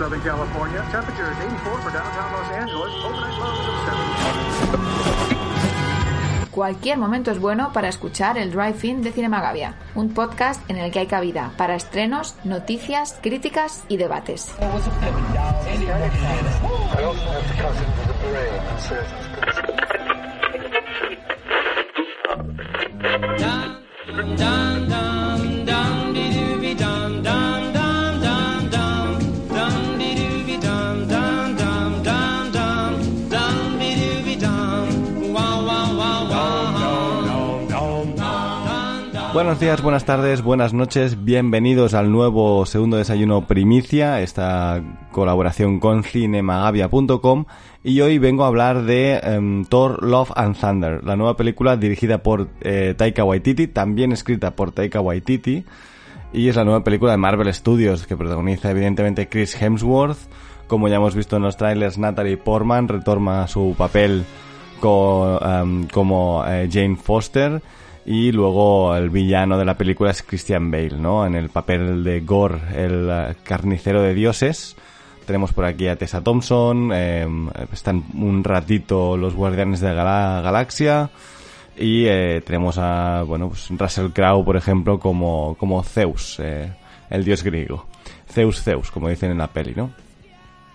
Southern California. Temperature is 84 for downtown Los Angeles. Overnight lows of 70. Cualquier momento es bueno para escuchar el Drive-In de Cinemagavia, un podcast en el que hay cabida para estrenos, noticias, críticas y debates. Buenos días, buenas tardes, buenas noches, bienvenidos al nuevo segundo desayuno primicia, esta colaboración con cinemagavia.com y hoy vengo a hablar de em, Thor Love and Thunder, la nueva película dirigida por eh, Taika Waititi, también escrita por Taika Waititi. Y es la nueva película de Marvel Studios que protagoniza evidentemente Chris Hemsworth, como ya hemos visto en los trailers Natalie Portman retoma su papel em, como eh, Jane Foster y luego el villano de la película es Christian Bale, ¿no? En el papel de Gore, el eh, carnicero de dioses. Tenemos por aquí a Tessa Thompson, eh, están un ratito los Guardianes de la Galaxia y eh, tenemos a, bueno, pues Russell Crowe, por ejemplo, como, como Zeus, eh, el dios griego. Zeus Zeus, como dicen en la peli, ¿no?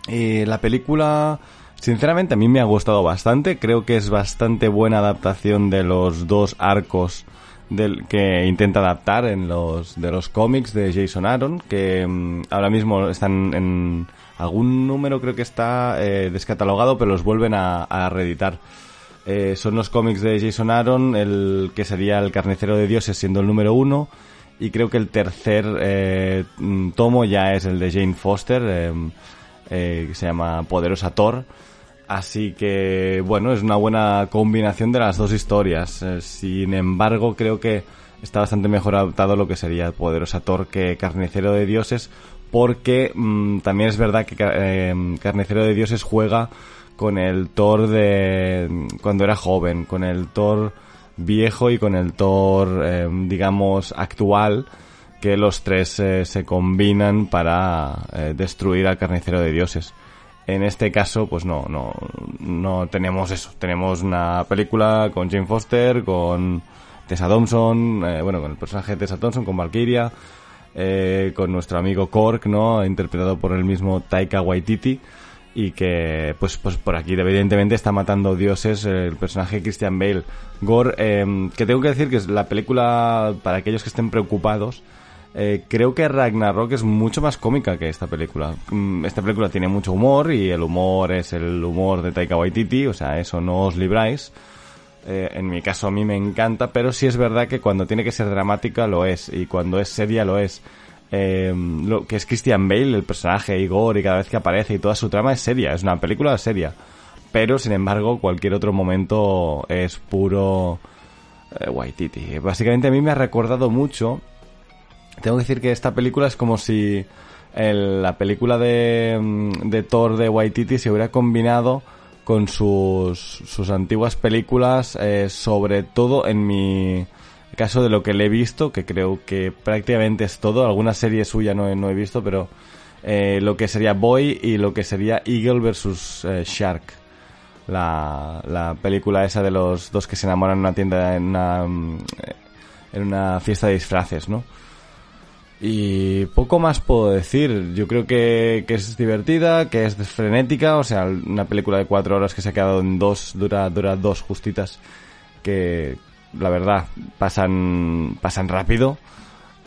Y la película, sinceramente, a mí me ha gustado bastante. Creo que es bastante buena adaptación de los dos arcos del que intenta adaptar en los de los cómics de Jason Aaron, que mm, ahora mismo están en algún número creo que está eh, descatalogado, pero los vuelven a, reeditar. Eh, son los cómics de Jason Aaron, el que sería el carnicero de dioses siendo el número uno, y creo que el tercer eh, mm, tomo ya es el de Jane Foster, eh, que se llama Poderosa Thor. Así que, bueno, es una buena combinación de las dos historias. Eh, sin embargo, creo que está bastante mejor adaptado lo que sería Poderosa Thor que Carnicero de Dioses, porque mm, también es verdad que eh, Carnicero de Dioses juega con el Thor de mm, cuando era joven, con el Thor viejo y con el Thor, eh, digamos, actual, que los tres eh, se combinan para eh, destruir al Carnicero de Dioses. En este caso, pues no, no, no tenemos eso. Tenemos una película con Jane Foster, con Tessa Thompson, eh, bueno, con el personaje de Tessa Thompson, con Valkyria, eh, con nuestro amigo Kork, ¿no? Interpretado por el mismo Taika Waititi. Y que, pues, pues por aquí, evidentemente, está matando dioses el personaje Christian Bale. Gore, eh, que tengo que decir que es la película, para aquellos que estén preocupados, eh, creo que Ragnarok es mucho más cómica que esta película. Mm, Esta película tiene mucho humor y el humor es el humor de Taika Waititi, o sea, eso no os libráis. Eh, en mi caso a mí me encanta, pero sí es verdad que cuando tiene que ser dramática lo es y cuando es seria lo es. Eh, lo que es Christian Bale, el personaje Igor y cada vez que aparece y toda su trama es seria, es una película seria. Pero sin embargo cualquier otro momento es puro eh, Waititi. Básicamente a mí me ha recordado mucho tengo que decir que esta película es como si la película de, mm, de Thor de Waititi se hubiera combinado con sus, sus antiguas películas, eh, sobre todo en mi caso de lo que le he visto, que creo que prácticamente es todo. Alguna serie suya no he, no he visto, pero eh, lo que sería Boy y lo que sería Eagle versus eh, Shark. La, la película esa de los dos que se enamoran en una tienda, en una, mm, en una fiesta de disfraces, ¿no? Y poco más puedo decir. Yo creo que, que es divertida, que es frenética. O sea, una película de cuatro horas que se ha quedado en dos, dura, dura dos justitas. Que la verdad pasan, pasan rápido.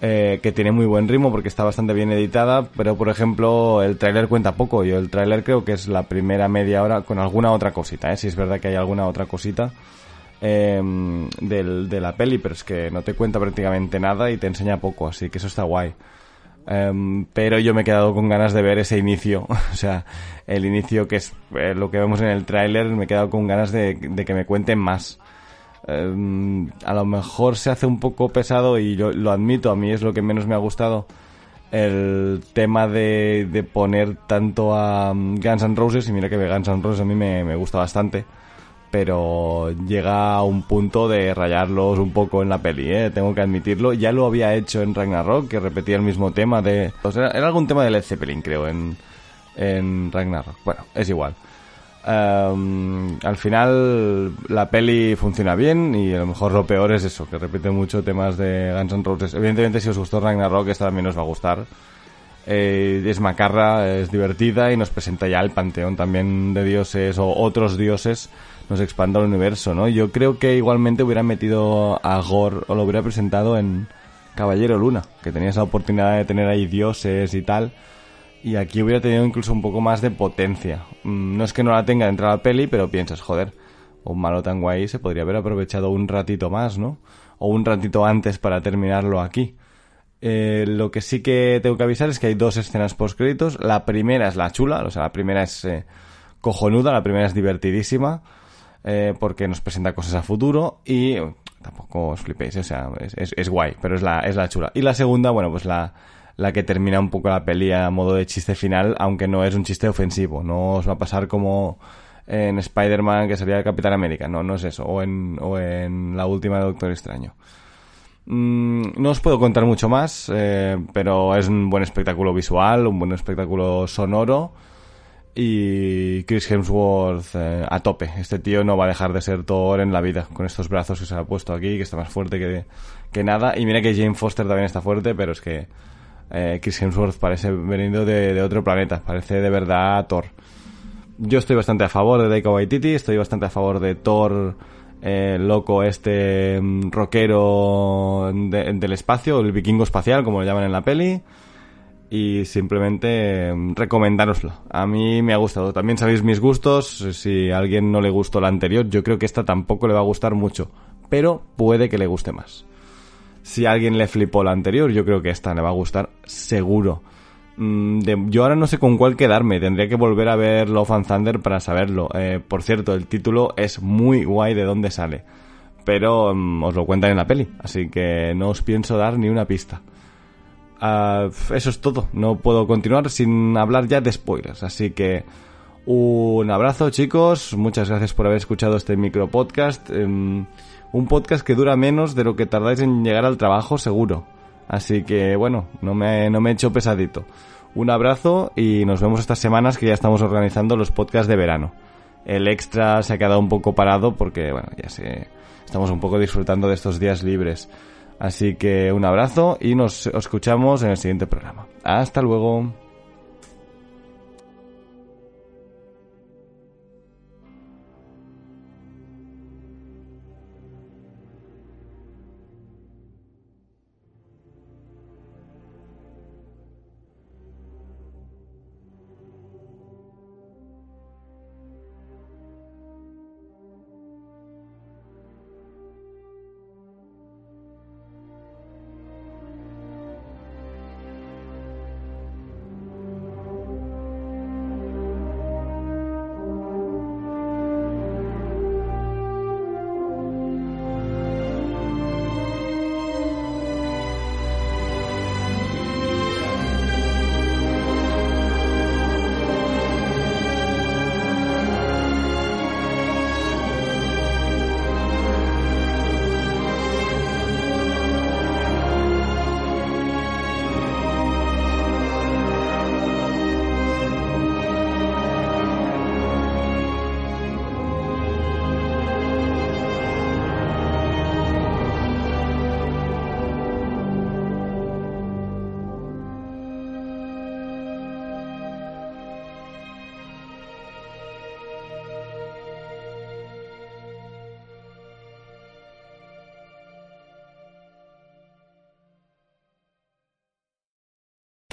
eh, que tiene muy buen ritmo porque está bastante bien editada, pero por ejemplo el tráiler cuenta poco. Yo el tráiler creo que es la primera media hora con alguna otra cosita, ¿eh? si es verdad que hay alguna otra cosita. em, del, de la peli, pero es que no te cuenta prácticamente nada y te enseña poco, así que eso está guay. Em, pero yo me he quedado con ganas de ver ese inicio, o sea, el inicio que es eh, lo que vemos en el tráiler, me he quedado con ganas de, de que me cuenten más. Em, a lo mejor se hace un poco pesado y yo lo admito, a mí es lo que menos me ha gustado el tema de, de poner tanto a um, Guns N' Roses y mira que Guns N' Roses a mí me, me gusta bastante pero llega a un punto de rayarlos un poco en la peli, ¿eh? tengo que admitirlo. Ya lo había hecho en Ragnarok, que repetía el mismo tema de... O sea, era algún tema de Led Zeppelin, creo, en, en Ragnarok. Bueno, es igual. Em, al final la peli funciona bien y a lo mejor lo peor es eso, que repite mucho temas de Guns N' Roses. Evidentemente si os gustó Ragnarok esta también os va a gustar. Eh, es macarra, es divertida y nos presenta ya el panteón también de dioses o otros dioses, nos expanda el universo, ¿no? Yo creo que igualmente hubiera metido a Gore o lo hubiera presentado en Caballero Luna, que tenía esa oportunidad de tener ahí dioses y tal y aquí hubiera tenido incluso un poco más de potencia. Mm, no es que no la tenga dentro de la peli, pero piensas, joder, un malo tan guay se podría haber aprovechado un ratito más, ¿no? O un ratito antes para terminarlo aquí. Eh, lo que sí que tengo que avisar es que hay dos escenas post créditos. La primera es la chula, o sea, la primera es eh, cojonuda, la primera es divertidísima, eh, porque nos presenta cosas a futuro y tampoco os flipéis, o sea, es, es, guay, pero es la, es la chula. Y la segunda, bueno, pues la, la que termina un poco la peli a modo de chiste final, aunque no es un chiste ofensivo. No os va a pasar como en Spider-Man que sería el Capitán América, no, no es eso, o en, o en la última de Doctor Extraño. Mm, no os puedo contar mucho más, eh, pero es un buen espectáculo visual, un buen espectáculo sonoro y Chris Hemsworth eh, a tope. Este tío no va a dejar de ser Thor en la vida, con estos brazos que se ha puesto aquí, que está más fuerte que, que nada. Y mira que Jane Foster también está fuerte, pero es que eh, Chris Hemsworth parece venido de, otro planeta, parece de verdad Thor. Yo estoy bastante a favor de Taika Waititi, estoy bastante a favor de Thor eh, loco este mm, rockero del espacio, el vikingo espacial, como lo llaman en la peli. Y simplemente mm, recomendároslo. A mí me ha gustado. También sabéis mis gustos. Si a alguien no le gustó la anterior, yo creo que esta tampoco le va a gustar mucho. Pero puede que le guste más. Si alguien le flipó la anterior, yo creo que esta le va a gustar seguro. Mm, yo ahora no sé con cuál quedarme, tendría que volver a ver Love and Thunder para saberlo. Eh, por cierto, el título es muy guay de dónde sale, pero mm, os lo cuentan en la peli, así que no os pienso dar ni una pista. Ah, eso es todo, no puedo continuar sin hablar ya de spoilers, así que un abrazo chicos, muchas gracias por haber escuchado este micro podcast. Em, un podcast que dura menos de lo que tardáis en llegar al trabajo seguro. Así que bueno, no me, no me he hecho pesadito. Un abrazo y nos vemos estas semanas que ya estamos organizando los podcasts de verano. El extra se ha quedado un poco parado porque, bueno, ya sé, estamos un poco disfrutando de estos días libres. Así que un abrazo y nos escuchamos en el siguiente programa. Hasta luego.